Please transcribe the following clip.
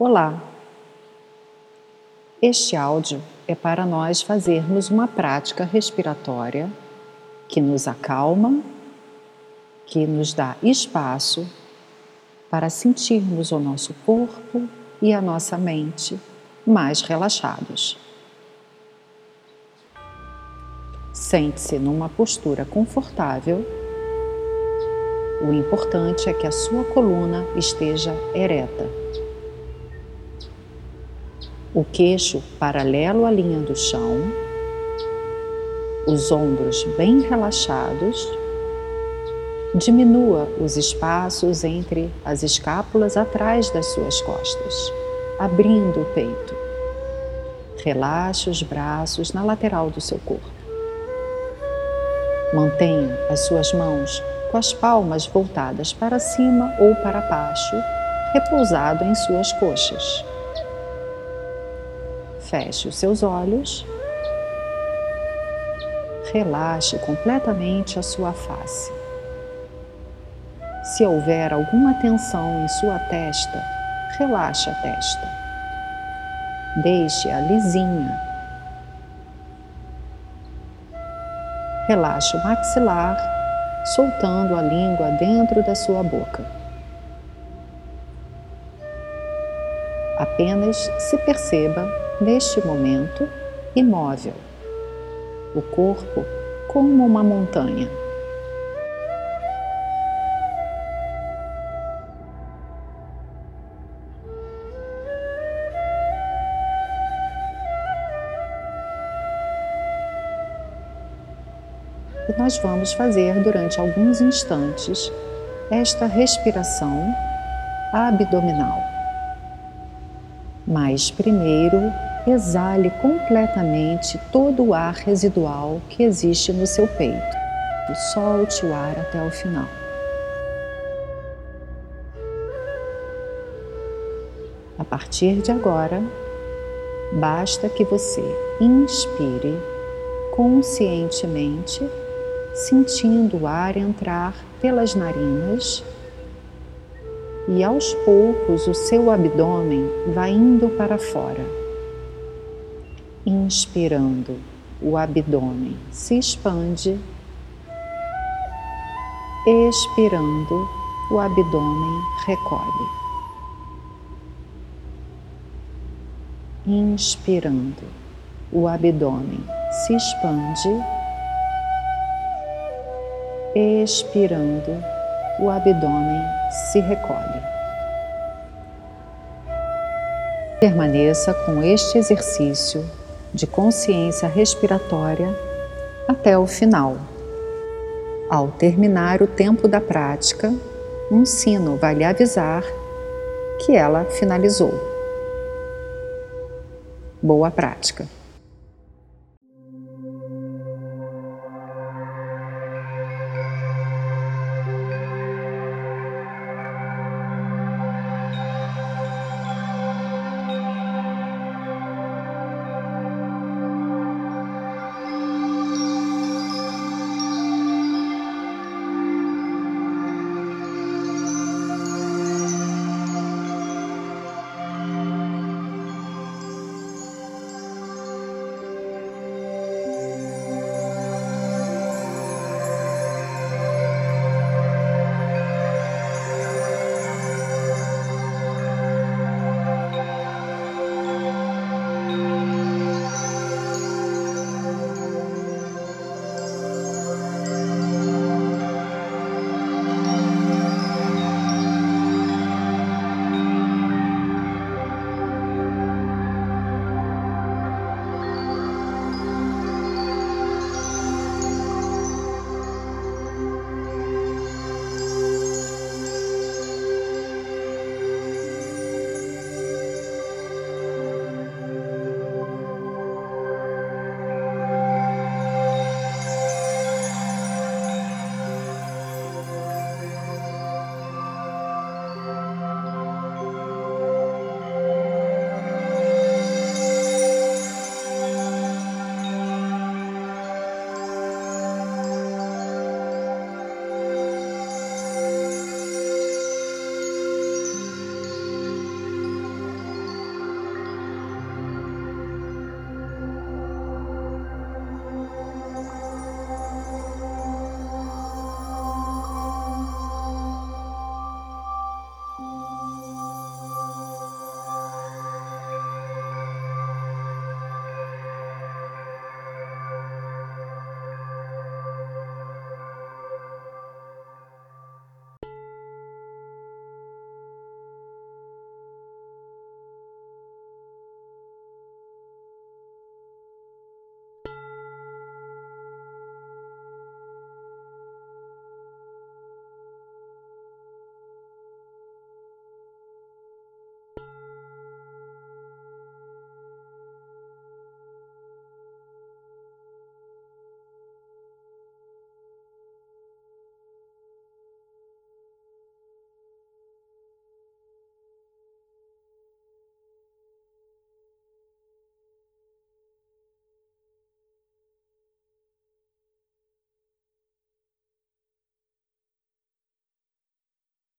Olá! Este áudio é para nós fazermos uma prática respiratória que nos acalma, que nos dá espaço para sentirmos o nosso corpo e a nossa mente mais relaxados. Sente-se numa postura confortável. O importante é que a sua coluna esteja ereta o queixo paralelo à linha do chão, os ombros bem relaxados. Diminua os espaços entre as escápulas atrás das suas costas, abrindo o peito. Relaxe os braços na lateral do seu corpo. Mantenha as suas mãos com as palmas voltadas para cima ou para baixo, repousado em suas coxas. Feche os seus olhos. Relaxe completamente a sua face. Se houver alguma tensão em sua testa, relaxe a testa. Deixe-a lisinha. Relaxe o maxilar, soltando a língua dentro da sua boca. Apenas se perceba neste momento, imóvel, o corpo como uma montanha. E nós vamos fazer durante alguns instantes esta respiração abdominal. Mas primeiro exale completamente todo o ar residual que existe no seu peito. Solte o ar até o final. A partir de agora, basta que você inspire conscientemente, sentindo o ar entrar pelas narinas e aos poucos o seu abdômen vai indo para fora inspirando, o abdômen se expande, expirando, o abdômen recolhe. Inspirando, o abdômen se expande, expirando, o abdômen se recolhe. Permaneça com este exercício de consciência respiratória até o final. Ao terminar o tempo da prática, um sino vai lhe avisar que ela finalizou. Boa prática!